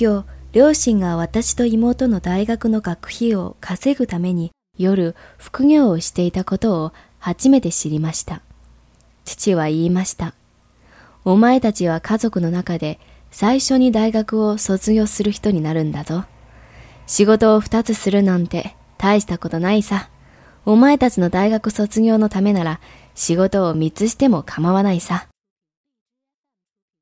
今日、両親が私と妹の大学の学費を稼ぐために夜副業をしていたことを初めて知りました。父は言いました。お前たちは家族の中で最初に大学を卒業する人になるんだぞ。仕事を二つするなんて大したことないさ。お前たちの大学卒業のためなら仕事を三つしても構わないさ。